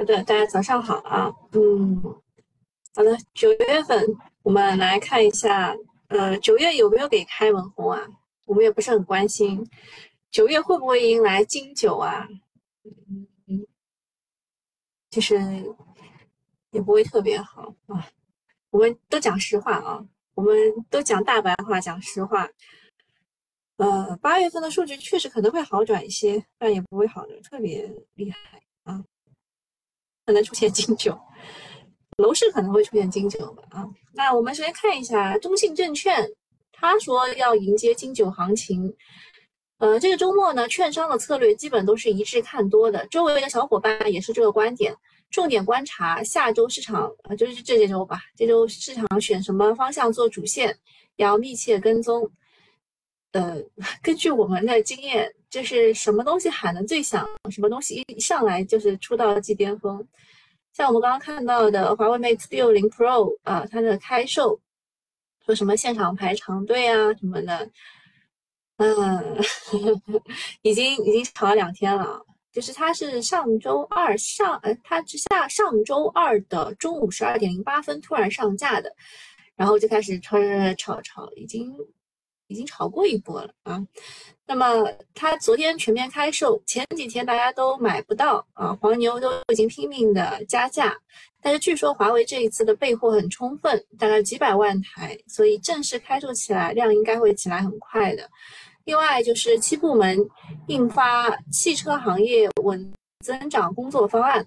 好的，大家早上好啊，嗯，好的，九月份我们来看一下，呃，九月有没有给开门红啊？我们也不是很关心，九月会不会迎来金九啊？嗯嗯，其实也不会特别好啊。我们都讲实话啊，我们都讲大白话，讲实话。呃，八月份的数据确实可能会好转一些，但也不会好的特别厉害啊，可能出现金九，楼市可能会出现金九吧啊。那我们首先看一下中信证券，他说要迎接金九行情。呃，这个周末呢，券商的策略基本都是一致看多的，周围的小伙伴也是这个观点。重点观察下周市场啊，就是这周吧，这周市场选什么方向做主线，要密切跟踪。呃，根据我们的经验，就是什么东西喊的最响，什么东西一上来就是出道即巅峰。像我们刚刚看到的华为 Mate 六零 Pro 啊，它的开售说什么现场排长队啊什么的，嗯，已经已经炒了两天了。就是它是上周二上，呃，它是下上周二的中午十二点零八分突然上架的，然后就开始炒炒炒，已经。已经炒过一波了啊，那么它昨天全面开售，前几天大家都买不到啊，黄牛都已经拼命的加价，但是据说华为这一次的备货很充分，大概几百万台，所以正式开售起来量应该会起来很快的。另外就是七部门印发汽车行业稳增长工作方案。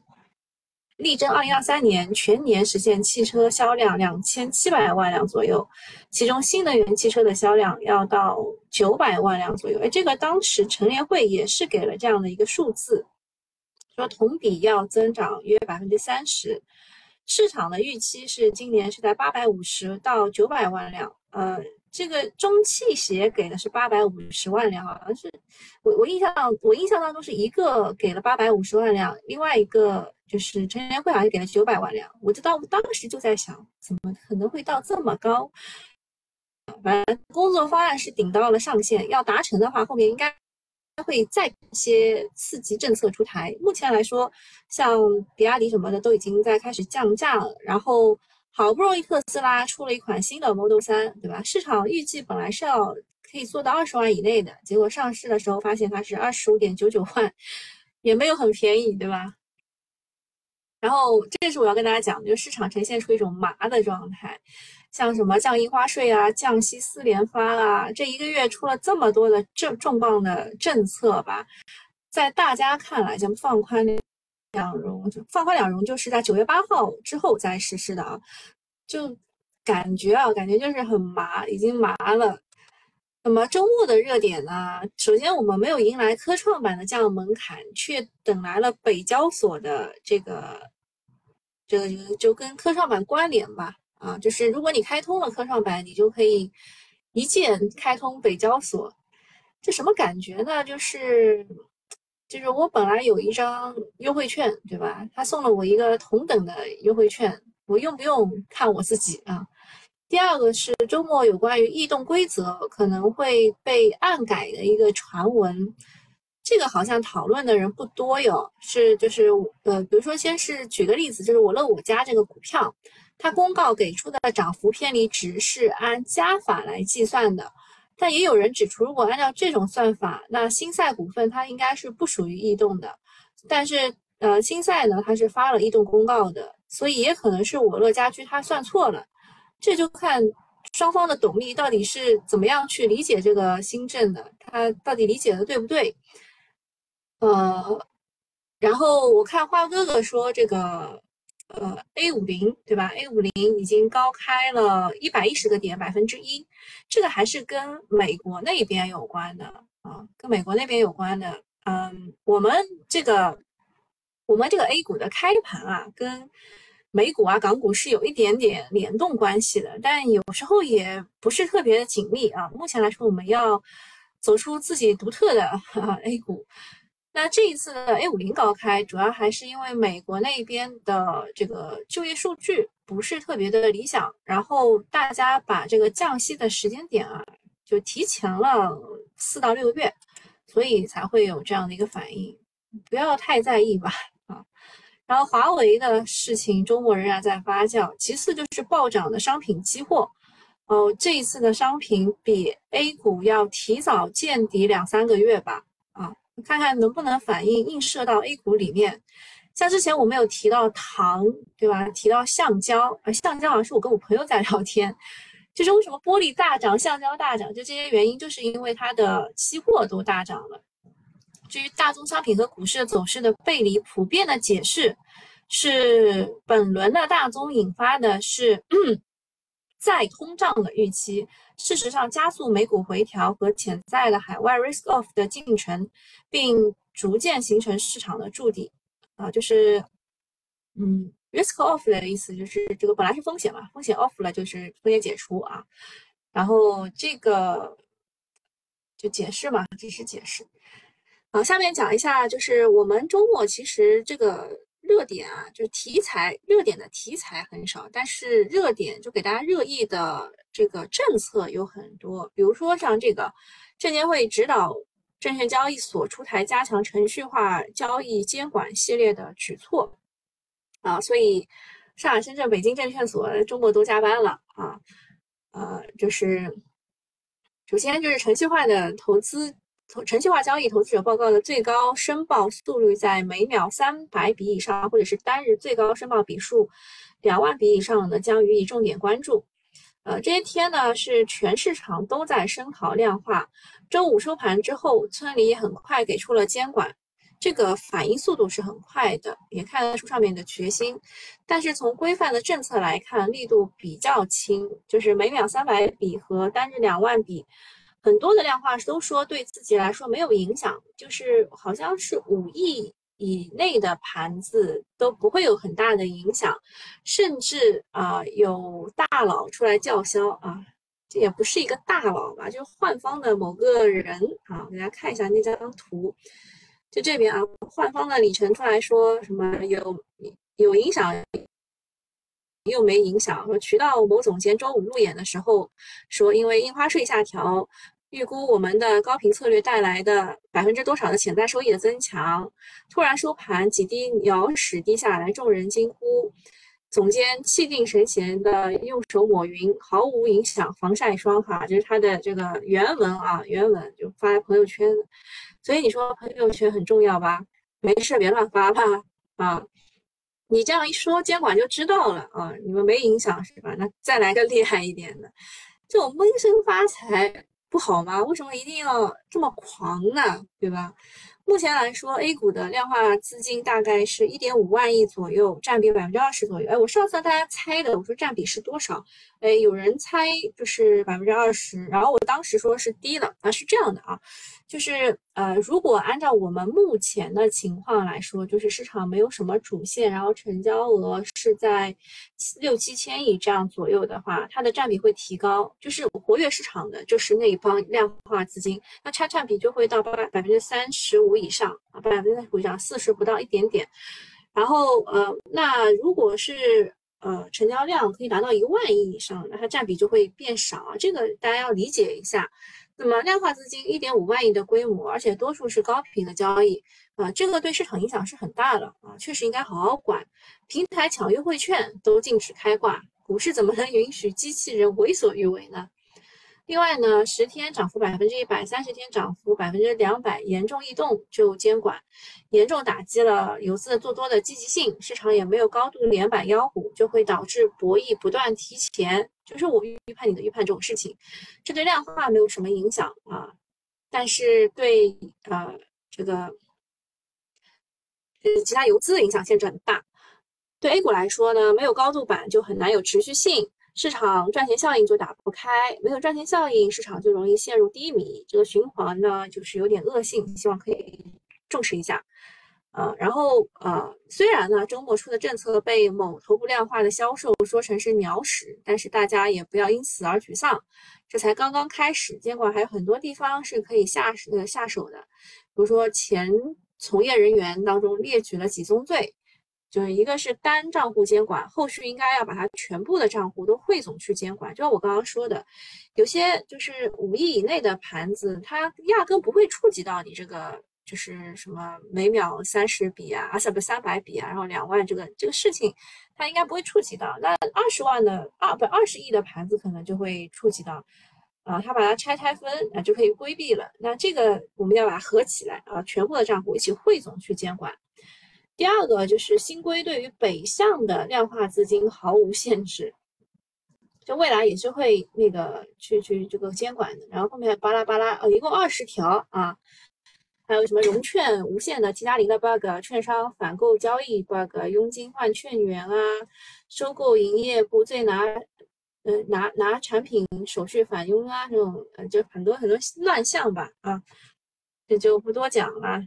力争二零二三年全年实现汽车销量两千七百万辆左右，其中新能源汽车的销量要到九百万辆左右。哎，这个当时陈联会也是给了这样的一个数字，说同比要增长约百分之三十，市场的预期是今年是在八百五十到九百万辆。呃，这个中汽协给的是八百五十万辆，好像是我我印象我印象当中是一个给了八百五十万辆，另外一个。就是陈联会好像给了九百万辆，我知道当时就在想，怎么可能会到这么高？反正工作方案是顶到了上限，要达成的话，后面应该会再一些刺激政策出台。目前来说，像比亚迪什么的都已经在开始降价了，然后好不容易特斯拉出了一款新的 Model 三，对吧？市场预计本来是要可以做到二十万以内的，结果上市的时候发现它是二十五点九九万，也没有很便宜，对吧？然后，这是我要跟大家讲，就市场呈现出一种麻的状态，像什么降印花税啊、降息四连发啊，这一个月出了这么多的重重磅的政策吧，在大家看来，像放宽两融，放宽两融就是在九月八号之后再实施的啊，就感觉啊，感觉就是很麻，已经麻了。那么周末的热点呢？首先，我们没有迎来科创板的降门槛，却等来了北交所的这个，这个就就跟科创板关联吧。啊，就是如果你开通了科创板，你就可以一键开通北交所。这什么感觉呢？就是，就是我本来有一张优惠券，对吧？他送了我一个同等的优惠券，我用不用看我自己啊？第二个是周末有关于异动规则可能会被暗改的一个传闻，这个好像讨论的人不多哟。是就是呃，比如说先是举个例子，就是我乐我家这个股票，它公告给出的涨幅偏离值是按加法来计算的，但也有人指出，如果按照这种算法，那新赛股份它应该是不属于异动的，但是呃，新赛呢它是发了异动公告的，所以也可能是我乐家居它算错了。这就看双方的董秘到底是怎么样去理解这个新政的，他到底理解的对不对？呃，然后我看花哥哥说这个，呃，A 五零对吧？A 五零已经高开了一百一十个点，百分之一，这个还是跟美国那边有关的啊，跟美国那边有关的。嗯，我们这个我们这个 A 股的开盘啊，跟美股啊，港股是有一点点联动关系的，但有时候也不是特别的紧密啊。目前来说，我们要走出自己独特的 A 股。那这一次的 A 五零高开，主要还是因为美国那边的这个就业数据不是特别的理想，然后大家把这个降息的时间点啊，就提前了四到六个月，所以才会有这样的一个反应。不要太在意吧啊。然后华为的事情周末仍然在发酵，其次就是暴涨的商品期货。哦，这一次的商品比 A 股要提早见底两三个月吧？看看能不能反映映射到 A 股里面。像之前我们有提到糖，对吧？提到橡胶，啊，橡胶好像是我跟我朋友在聊天，就是为什么玻璃大涨，橡胶大涨，就这些原因，就是因为它的期货都大涨了。至于大宗商品和股市的走势的背离，普遍的解释是本轮的大宗引发的是。再通胀的预期，事实上加速美股回调和潜在的海外 risk off 的进程，并逐渐形成市场的筑底。啊，就是，嗯，risk off 的意思就是这个本来是风险嘛，风险 off 了就是风险解除啊。然后这个就解释嘛，这是解释。好，下面讲一下，就是我们周末其实这个。热点啊，就是题材热点的题材很少，但是热点就给大家热议的这个政策有很多，比如说像这个证监会指导证券交易所出台加强程序化交易监管系列的举措啊，所以上海、深圳、北京证券所周末都加班了啊，呃，就是首先就是程序化的投资。程序化交易投资者报告的最高申报速率在每秒三百笔以上，或者是单日最高申报笔数两万笔以上呢，将予以重点关注。呃，这些天呢是全市场都在声讨量化。周五收盘之后，村里也很快给出了监管，这个反应速度是很快的，也看得出上面的决心。但是从规范的政策来看，力度比较轻，就是每秒三百笔和单日两万笔。很多的量化都说对自己来说没有影响，就是好像是五亿以内的盘子都不会有很大的影响，甚至啊有大佬出来叫嚣啊，这也不是一个大佬吧，就是换方的某个人啊，给大家看一下那张图，就这边啊，换方的李晨出来说什么有有影响又没影响，说渠道某总监周五路演的时候说，因为印花税下调。预估我们的高频策略带来的百分之多少的潜在收益的增强，突然收盘几滴鸟屎滴下来，众人惊呼。总监气定神闲的用手抹匀，毫无影响。防晒霜哈，这是他的这个原文啊，原文就发在朋友圈。所以你说朋友圈很重要吧？没事别乱发吧啊！你这样一说，监管就知道了啊，你们没影响是吧？那再来个厉害一点的，这种闷声发财。不好吗？为什么一定要这么狂呢？对吧？目前来说，A 股的量化资金大概是一点五万亿左右，占比百分之二十左右。哎，我上次大家猜的，我说占比是多少？哎，有人猜就是百分之二十，然后我当时说是低了啊，是这样的啊。就是呃，如果按照我们目前的情况来说，就是市场没有什么主线，然后成交额是在六七千亿这样左右的话，它的占比会提高。就是活跃市场的，就是那一帮量化资金，那它占比就会到百百分之三十五以上啊，百分之三十五以上，四十不到一点点。然后呃，那如果是呃成交量可以达到一万亿以上，那它占比就会变少啊。这个大家要理解一下。那么量化资金一点五万亿的规模，而且多数是高频的交易，啊，这个对市场影响是很大的啊，确实应该好好管。平台抢优惠券都禁止开挂，股市怎么能允许机器人为所欲为呢？另外呢，十天涨幅百分之一百，三十天涨幅百分之两百，严重异动就监管，严重打击了游资做多的积极性，市场也没有高度连板妖股，就会导致博弈不断提前。就是我预判你的预判这种事情，这对量化没有什么影响啊，但是对呃这个呃其他游资的影响限制很大。对 A 股来说呢，没有高度板就很难有持续性，市场赚钱效应就打不开，没有赚钱效应，市场就容易陷入低迷，这个循环呢就是有点恶性，希望可以重视一下。呃，然后呃，虽然呢，周末出的政策被某头部量化的销售说成是鸟屎，但是大家也不要因此而沮丧，这才刚刚开始，监管还有很多地方是可以下呃下手的，比如说前从业人员当中列举了几宗罪，就是一个是单账户监管，后续应该要把它全部的账户都汇总去监管，就像我刚刚说的，有些就是五亿以内的盘子，它压根不会触及到你这个。就是什么每秒三十笔啊，啊，不三百笔啊，然后两万这个这个事情，它应该不会触及到。那二十万的二不二十亿的盘子可能就会触及到，啊，他把它拆拆分啊就可以规避了。那这个我们要把它合起来啊，全部的账户一起汇总去监管。第二个就是新规对于北向的量化资金毫无限制。就未来也是会那个去去这个监管的，然后后面巴拉巴拉，呃，一共二十条啊，还有什么融券无限的 T 加零的 bug，券商反购交易 bug，佣金换券源啊，收购营业部最拿，呃拿拿产品手续返佣啊，这种呃就很多很多乱象吧啊，这就不多讲了。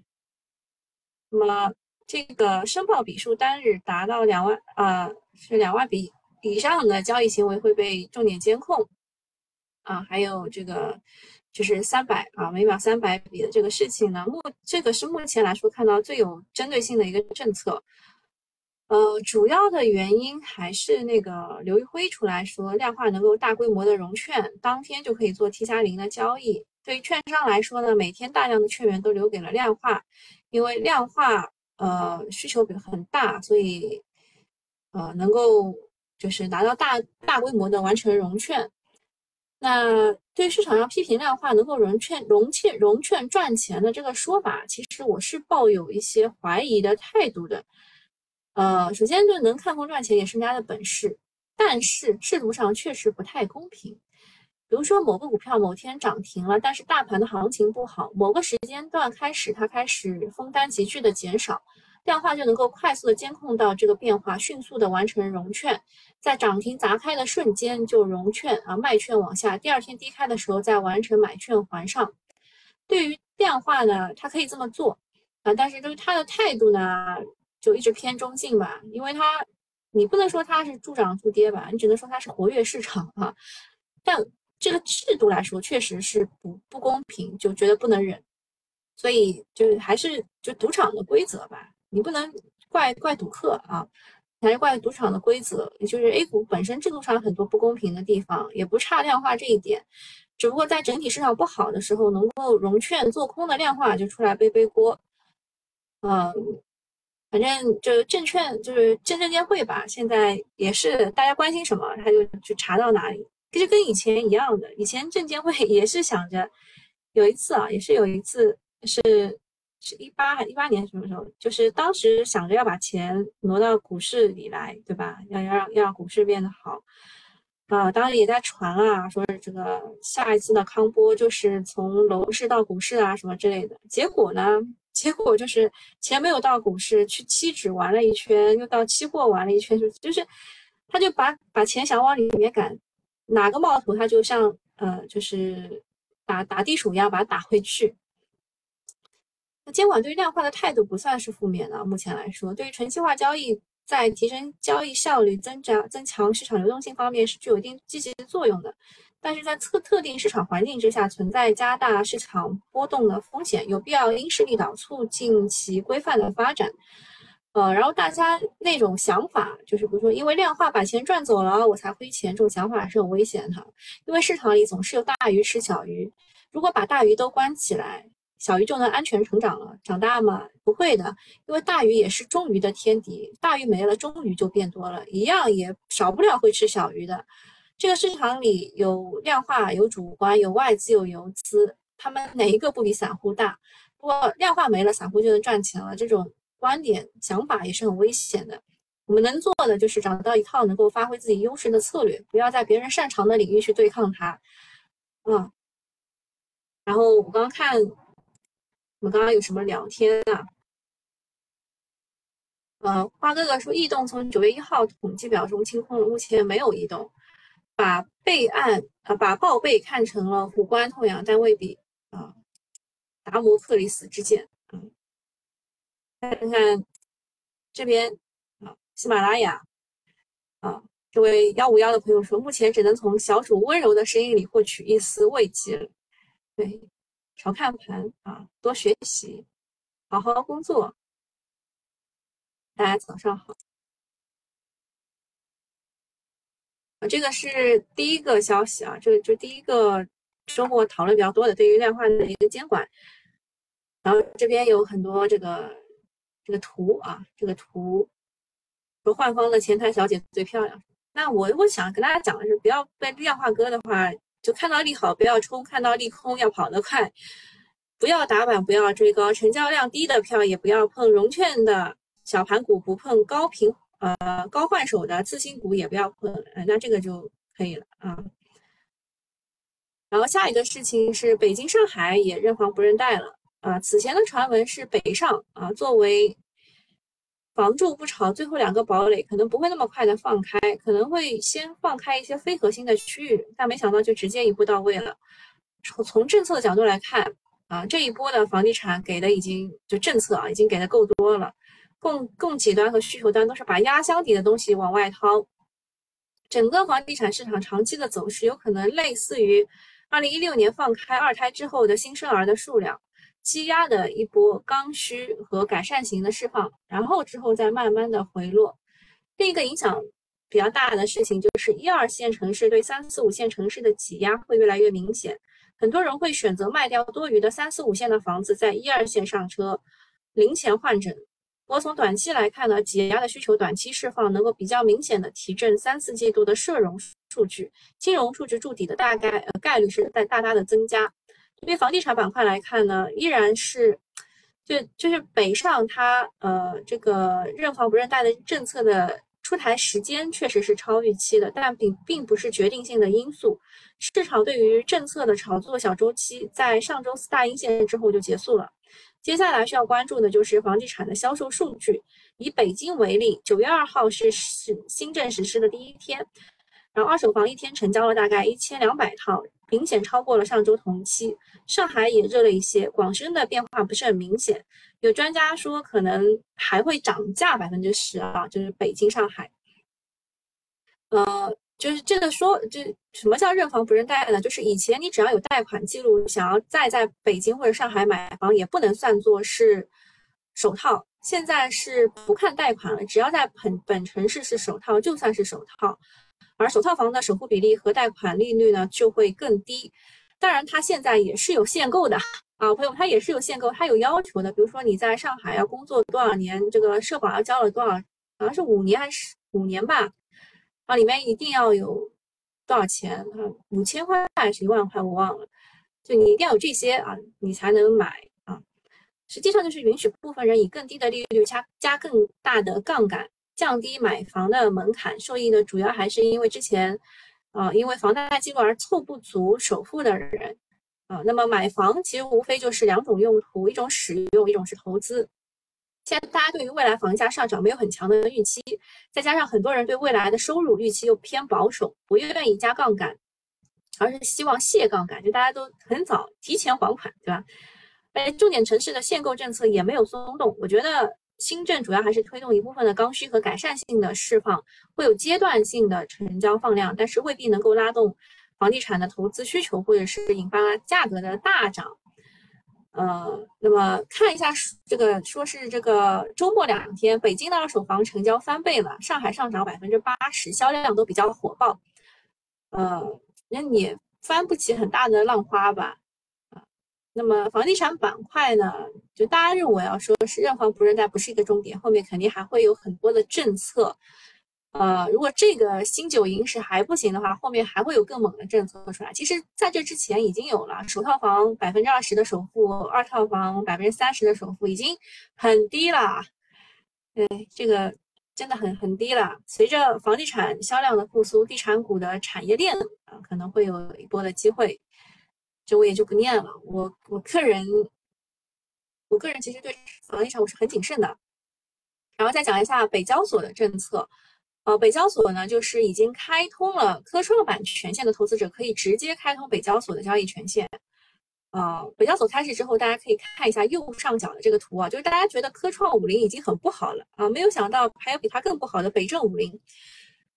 那么这个申报笔数单日达到两万啊，是两万笔。以上的交易行为会被重点监控，啊，还有这个就是三百啊，每秒三百笔的这个事情呢，目这个是目前来说看到最有针对性的一个政策。呃，主要的原因还是那个刘玉辉出来说，量化能够大规模的融券，当天就可以做 T 加零的交易。对于券商来说呢，每天大量的券源都留给了量化，因为量化呃需求比很大，所以呃能够。就是达到大大规模的完成融券，那对市场上批评量化能够融券融券融券赚钱的这个说法，其实我是抱有一些怀疑的态度的。呃，首先就能看空赚钱也是人家的本事，但是制度上确实不太公平。比如说某个股票某天涨停了，但是大盘的行情不好，某个时间段开始它开始封单急剧的减少。量化就能够快速的监控到这个变化，迅速的完成融券，在涨停砸开的瞬间就融券啊卖券往下，第二天低开的时候再完成买券还上。对于量化呢，它可以这么做啊，但是就是它的态度呢，就一直偏中性吧，因为它你不能说它是助涨助跌吧，你只能说它是活跃市场啊。但这个制度来说，确实是不不公平，就觉得不能忍，所以就还是就赌场的规则吧。你不能怪怪赌客啊，还是怪赌场的规则。就是 A 股本身制度上很多不公平的地方，也不差量化这一点。只不过在整体市场不好的时候，能够融券做空的量化就出来背背锅。嗯，反正就证券就是证证监会吧，现在也是大家关心什么，他就去查到哪里，其实跟以前一样的。以前证监会也是想着，有一次啊，也是有一次是。是一八还一八年什么时候？就是当时想着要把钱挪到股市里来，对吧？要要让要让股市变得好啊！当时也在传啊，说这个下一次的康波就是从楼市到股市啊，什么之类的。结果呢？结果就是钱没有到股市，去期指玩了一圈，又到期货玩了一圈，就就是他就把把钱想往里面赶，哪个冒头他就像呃，就是打打地鼠一样把它打回去。那监管对于量化的态度不算是负面的，目前来说，对于纯期化交易在提升交易效率、增加增强市场流动性方面是具有一定积极的作用的。但是在特特定市场环境之下，存在加大市场波动的风险，有必要因势利导，促进其规范的发展。呃，然后大家那种想法，就是比如说因为量化把钱赚走了，我才亏钱，这种想法是很危险的。因为市场里总是有大鱼吃小鱼，如果把大鱼都关起来。小鱼就能安全成长了，长大吗？不会的，因为大鱼也是中鱼的天敌，大鱼没了，中鱼就变多了，一样也少不了会吃小鱼的。这个市场里有量化，有主观，有外资，有游资，他们哪一个不比散户大？不过量化没了，散户就能赚钱了，这种观点想法也是很危险的。我们能做的就是找到一套能够发挥自己优势的策略，不要在别人擅长的领域去对抗它。嗯，然后我刚刚看。我们刚刚有什么聊天啊？呃，花哥哥说，异动从九月一号统计表中清空了，目前没有异动。把备案啊，把报备看成了虎关痛痒，但未必啊。达摩克里斯之剑，看看这边啊，喜马拉雅啊，这位幺五幺的朋友说，目前只能从小主温柔的声音里获取一丝慰藉了。对。少看盘啊，多学习，好好工作。大家早上好。啊，这个是第一个消息啊，这个就第一个周末讨论比较多的对于量化的一个监管。然后这边有很多这个这个图啊，这个图说焕方的前台小姐最漂亮。那我我想跟大家讲的是，不要被量化割的话，就看到利好不要冲，看到利空要跑得快，不要打板，不要追高，成交量低的票也不要碰，融券的小盘股不碰，高频呃高换手的次新股也不要碰，呃，那这个就可以了啊。然后下一个事情是北京、上海也认房不认贷了啊。此前的传闻是北上啊，作为房住不炒最后两个堡垒，可能不会那么快的放开，可能会先放开一些非核心的区域，但没想到就直接一步到位了。从从政策的角度来看啊，这一波的房地产给的已经就政策啊，已经给的够多了，供供给端和需求端都是把压箱底的东西往外掏，整个房地产市场长期的走势有可能类似于。二零一六年放开二胎之后的新生儿的数量，积压的一波刚需和改善型的释放，然后之后再慢慢的回落。另一个影响比较大的事情就是一二线城市对三四五线城市的挤压会越来越明显，很多人会选择卖掉多余的三四五线的房子，在一二线上车，零钱换整。我从短期来看呢，挤压的需求短期释放能够比较明显的提振三四季度的社融数据，金融数据筑底的大概呃概率是在大大的增加。对于房地产板块来看呢，依然是就就是北上它呃这个认房不认贷的政策的出台时间确实是超预期的，但并并不是决定性的因素。市场对于政策的炒作小周期在上周四大阴线之后就结束了。接下来需要关注的就是房地产的销售数据。以北京为例，九月二号是是新政实施的第一天，然后二手房一天成交了大概一千两百套，明显超过了上周同期。上海也热了一些，广深的变化不是很明显。有专家说可能还会涨价百分之十啊，就是北京、上海。呃。就是这个说，就什么叫认房不认贷呢？就是以前你只要有贷款记录，想要再在北京或者上海买房，也不能算作是首套。现在是不看贷款了，只要在本本城市是首套，就算是首套。而首套房的首付比例和贷款利率呢，就会更低。当然，它现在也是有限购的啊，朋友，它也是有限购，它有要求的。比如说你在上海要工作多少年，这个社保要交了多少，好像是五年还是五年吧。啊，里面一定要有多少钱啊？五千块还是一万块？我忘了。就你一定要有这些啊，你才能买啊。实际上就是允许部分人以更低的利率加加更大的杠杆，降低买房的门槛。受益呢主要还是因为之前啊，因为房贷记录而凑不足首付的人啊。那么买房其实无非就是两种用途，一种使用，一种是投资。现在大家对于未来房价上涨没有很强的预期，再加上很多人对未来的收入预期又偏保守，不愿意加杠杆，而是希望卸杠杆，就大家都很早提前还款，对吧？而重点城市的限购政策也没有松动，我觉得新政主要还是推动一部分的刚需和改善性的释放，会有阶段性的成交放量，但是未必能够拉动房地产的投资需求，或者是引发价格的大涨。呃，那么看一下这个，说是这个周末两天，北京的二手房成交翻倍了，上海上涨百分之八十，销量都比较火爆。呃，那你翻不起很大的浪花吧？那么房地产板块呢，就大家认为啊，说是认房不认贷不是一个重点，后面肯定还会有很多的政策。呃，如果这个新九银十还不行的话，后面还会有更猛的政策出来。其实，在这之前已经有了首套房百分之二十的首付，二套房百分之三十的首付，已经很低了。对，这个真的很很低了。随着房地产销量的复苏，地产股的产业链啊，可能会有一波的机会。这我也就不念了。我我个人，我个人其实对房地产我是很谨慎的。然后再讲一下北交所的政策。呃，北交所呢，就是已经开通了科创板权限的投资者可以直接开通北交所的交易权限。呃，北交所开始之后，大家可以看一下右上角的这个图啊，就是大家觉得科创五零已经很不好了啊，没有想到还有比它更不好的北证五零，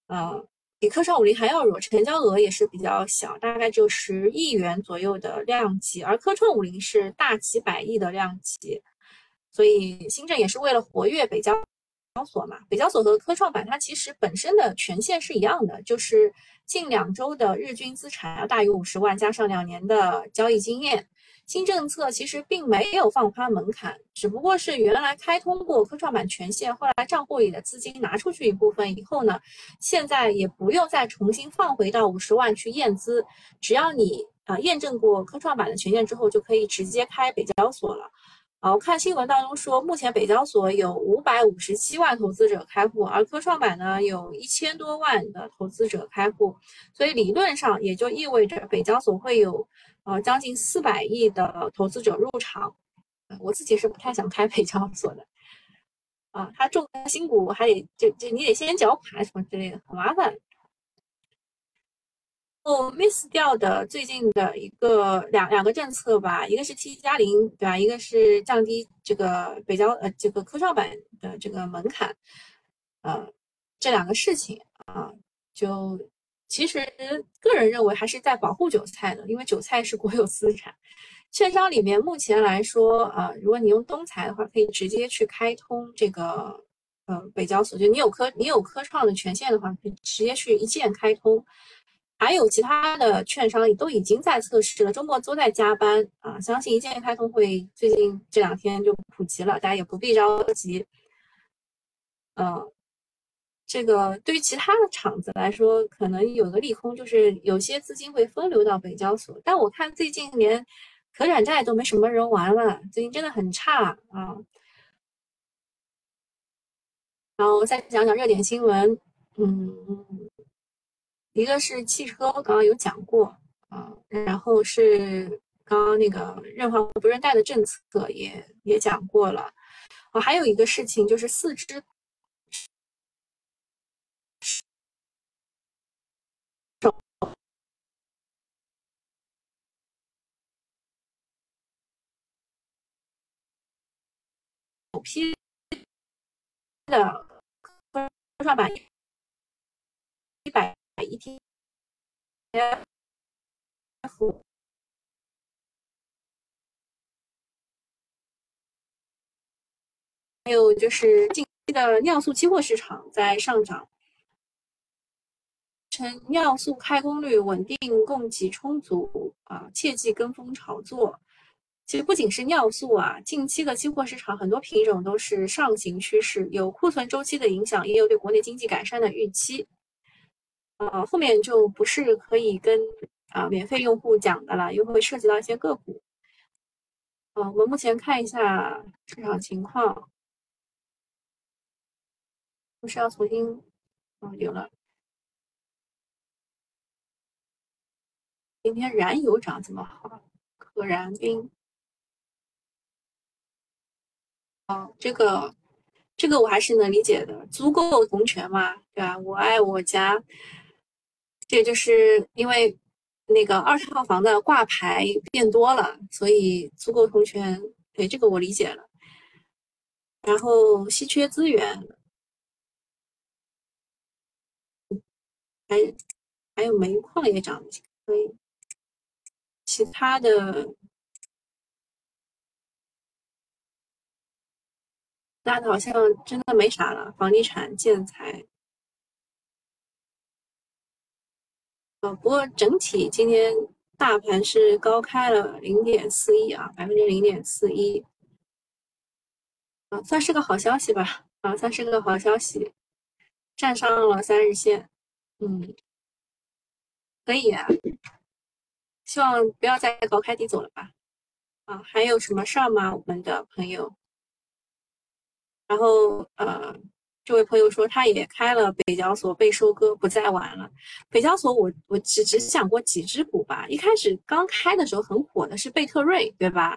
呃，比科创五零还要弱，成交额也是比较小，大概只有十亿元左右的量级，而科创五零是大几百亿的量级，所以新政也是为了活跃北交。所嘛，北交所和科创板它其实本身的权限是一样的，就是近两周的日均资产要大于五十万，加上两年的交易经验。新政策其实并没有放宽门槛，只不过是原来开通过科创板权限，后来账户里的资金拿出去一部分以后呢，现在也不用再重新放回到五十万去验资，只要你啊验证过科创板的权限之后，就可以直接开北交所了。啊，我看新闻当中说，目前北交所有五百五十七万投资者开户，而科创板呢有一千多万的投资者开户，所以理论上也就意味着北交所会有呃将近四百亿的投资者入场。我自己是不太想开北交所的，啊，他重新股还得就就你得先缴款什么之类的，很麻烦。哦，miss 掉的最近的一个两两个政策吧，一个是 T 加零，对吧？一个是降低这个北交呃这个科创板的这个门槛，呃，这两个事情啊，就其实个人认为还是在保护韭菜的，因为韭菜是国有资产。券商里面目前来说啊，如果你用东财的话，可以直接去开通这个呃北交所，就你有科你有科创的权限的话，可以直接去一键开通。还有其他的券商也都已经在测试了，周末都在加班啊！相信一键开通会最近这两天就普及了，大家也不必着急。嗯，这个对于其他的厂子来说，可能有个利空，就是有些资金会分流到北交所。但我看最近连可转债都没什么人玩了，最近真的很差啊。然后再讲讲热点新闻，嗯。一个是汽车，刚刚有讲过啊，然后是刚刚那个认房不认贷的政策也也讲过了，啊，还有一个事情就是四只首批的科创板百。ETF，还有就是近期的尿素期货市场在上涨，称尿素开工率稳定，供给充足啊，切忌跟风炒作。其实不仅是尿素啊，近期的期货市场很多品种都是上行趋势，有库存周期的影响，也有对国内经济改善的预期。呃，后面就不是可以跟啊免费用户讲的了，因为会涉及到一些个股。呃，我们目前看一下市场情况，不是要重新，有了。今天燃油涨这么好，可燃冰。哦，这个。这个我还是能理解的，足够同权嘛，对吧？我爱我家，这就是因为那个二套房的挂牌变多了，所以足够同权，对这个我理解了。然后稀缺资源，还还有煤矿也涨，可以，其他的。大的好像真的没啥了，房地产、建材。啊，不过整体今天大盘是高开了零点四一啊，百分之零点四一，啊，算是个好消息吧，啊，算是个好消息，站上了三日线，嗯，可以啊，希望不要再高开低走了吧，啊，还有什么事儿吗？我们的朋友？然后，呃，这位朋友说他也开了北交所，被收割，不再玩了。北交所，我我只只讲过几只股吧。一开始刚开的时候很火的是贝特瑞，对吧？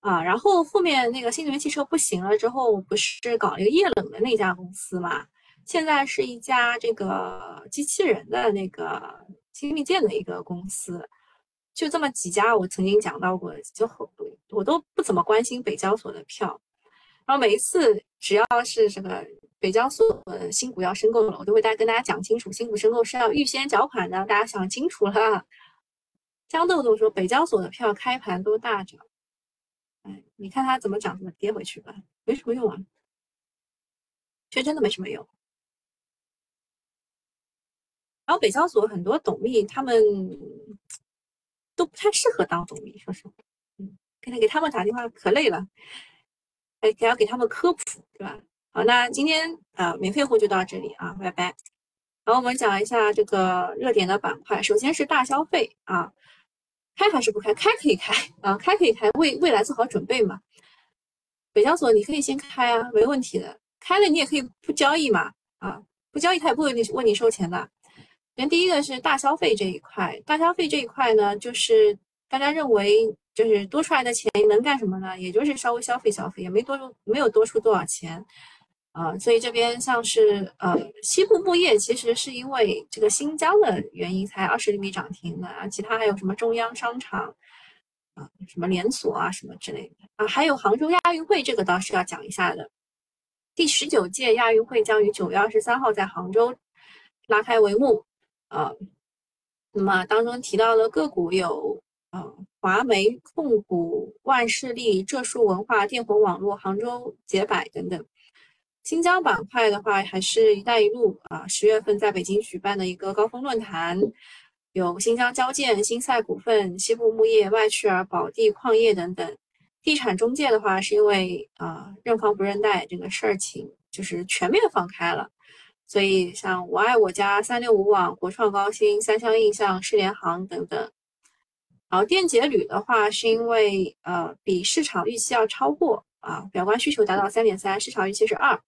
啊，然后后面那个新能源汽车不行了之后，不是搞了一个液冷的那家公司嘛？现在是一家这个机器人的那个精密件的一个公司。就这么几家，我曾经讲到过，就我都不怎么关心北交所的票。然后每一次只要是这个北交所呃新股要申购了，我都会大家跟大家讲清楚，新股申购是要预先缴款的，大家想清楚了。江豆豆说北交所的票开盘都大涨，哎，你看它怎么涨怎么跌回去吧，没什么用啊，却真的没什么用。然后北交所很多董秘他们都不太适合当董秘，说实话，嗯。给他给他们打电话可累了，还还要给他们科普，对吧？好，那今天啊，免费户就到这里啊，拜拜。然后我们讲一下这个热点的板块，首先是大消费啊，开还是不开？开可以开啊，开可以开，为未来做好准备嘛。北交所你可以先开啊，没问题的。开了你也可以不交易嘛，啊，不交易他也不会问你收钱的。先第一个是大消费这一块，大消费这一块呢，就是大家认为就是多出来的钱能干什么呢？也就是稍微消费消费，也没多没有多出多少钱，啊，所以这边像是呃西部牧业，其实是因为这个新疆的原因才二十厘米涨停的啊，其他还有什么中央商场啊，什么连锁啊什么之类的啊，还有杭州亚运会这个倒是要讲一下的，第十九届亚运会将于九月二十三号在杭州拉开帷幕。啊，那么当中提到的个股有啊，华媒控股、万事利、浙数文化、电魂网络、杭州捷百等等。新疆板块的话，还是一带一路啊，十月份在北京举办的一个高峰论坛，有新疆交建、新赛股份、西部牧业、外趣尔、宝地矿业等等。地产中介的话，是因为啊，认房不认贷这个事儿情，就是全面放开了。所以，像我爱我家、三六五网、国创高新、三湘印象、世联行等等。然后电解铝的话，是因为呃比市场预期要超过啊，表观需求达到三点三，市场预期是二。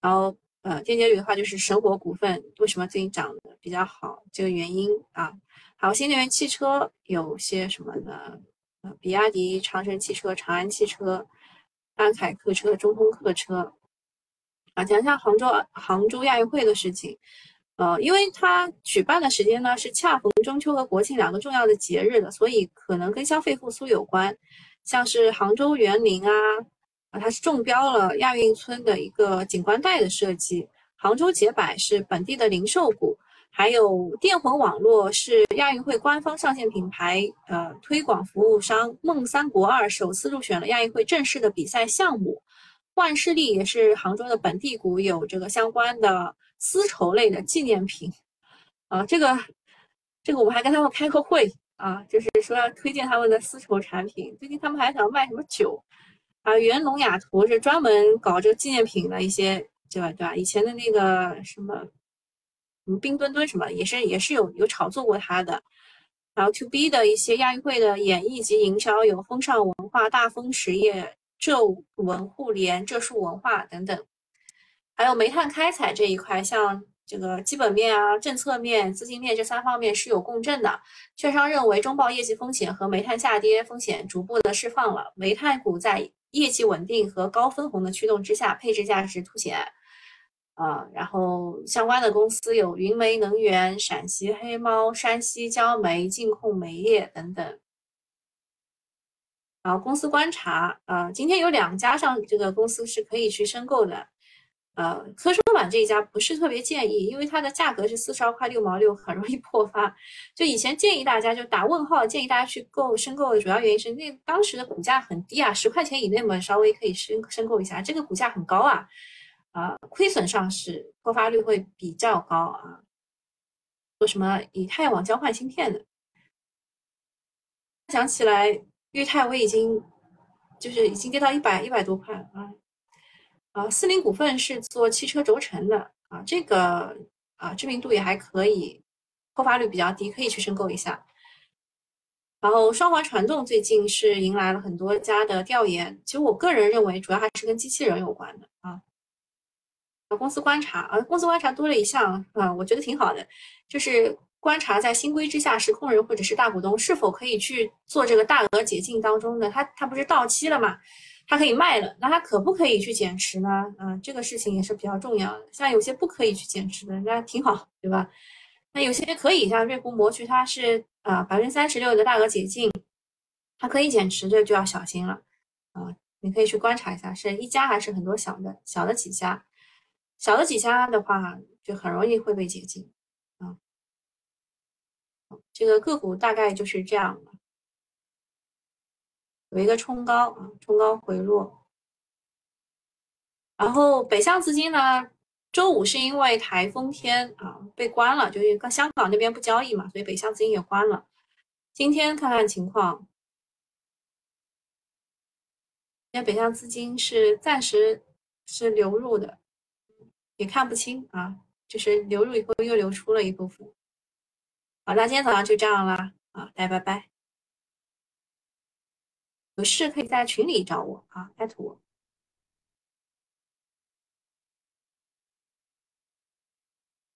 然后呃电解铝的话，就是神火股份为什么最近涨得比较好这个原因啊。还有新能源汽车有些什么呢？呃，比亚迪、长城汽车、长安汽车、安凯客车、中通客车。啊，讲一下杭州杭州亚运会的事情，呃，因为它举办的时间呢是恰逢中秋和国庆两个重要的节日的，所以可能跟消费复苏有关。像是杭州园林，啊，啊它是中标了亚运村的一个景观带的设计。杭州捷百是本地的零售股，还有电魂网络是亚运会官方上线品牌，呃，推广服务商。梦三国二首次入选了亚运会正式的比赛项目。万事利也是杭州的本地股，有这个相关的丝绸类的纪念品啊，这个这个我们还跟他们开过会啊，就是说要推荐他们的丝绸产品。最近他们还想卖什么酒啊？元龙雅图是专门搞这个纪念品的一些，对吧？对吧？以前的那个什么什么冰墩墩什么，也是也是有有炒作过它的。然后 to B 的一些亚运会的演绎及营销有风尚文化、大丰实业。浙文互联、浙数文化等等，还有煤炭开采这一块，像这个基本面啊、政策面、资金面这三方面是有共振的。券商认为，中报业绩风险和煤炭下跌风险逐步的释放了，煤炭股在业绩稳定和高分红的驱动之下，配置价值凸显。啊，然后相关的公司有云煤能源、陕西黑猫、山西焦煤、净控煤业等等。好公司观察，啊，今天有两家上这个公司是可以去申购的，呃，科创板这一家不是特别建议，因为它的价格是四十二块六毛六，很容易破发。就以前建议大家就打问号，建议大家去购申购的主要原因是那当时的股价很低啊，十块钱以内嘛，稍微可以申申购一下。这个股价很高啊，啊，亏损上市，破发率会比较高啊。做什么以太网交换芯片的？想起来。裕泰我已经就是已经跌到一百一百多块了啊啊！四零股份是做汽车轴承的啊，这个啊知名度也还可以，破发率比较低，可以去申购一下。然后双环传动最近是迎来了很多家的调研，其实我个人认为主要还是跟机器人有关的啊。公司观察啊，公司观察多了一项啊，我觉得挺好的，就是。观察在新规之下，实控人或者是大股东是否可以去做这个大额解禁当中的，他他不是到期了嘛，他可以卖了，那他可不可以去减持呢？啊，这个事情也是比较重要的。像有些不可以去减持的，那挺好，对吧？那有些可以，像瑞虎模具，它是啊百分之三十六的大额解禁，它可以减持，这就要小心了啊。你可以去观察一下，是一家还是很多小的，小的几家，小的几家的话，就很容易会被解禁啊。这个个股大概就是这样的，有一个冲高啊冲高回落。然后北向资金呢周五是因为台风天啊被关了就因为香港那边不交易嘛所以北向资金也关了。今天看看情况。那北向资金是暂时是流入的也看不清啊就是流入以后又流出了一部分。好那今天早上就这样啦啊大家拜拜。有事可以在群里找我啊艾特我。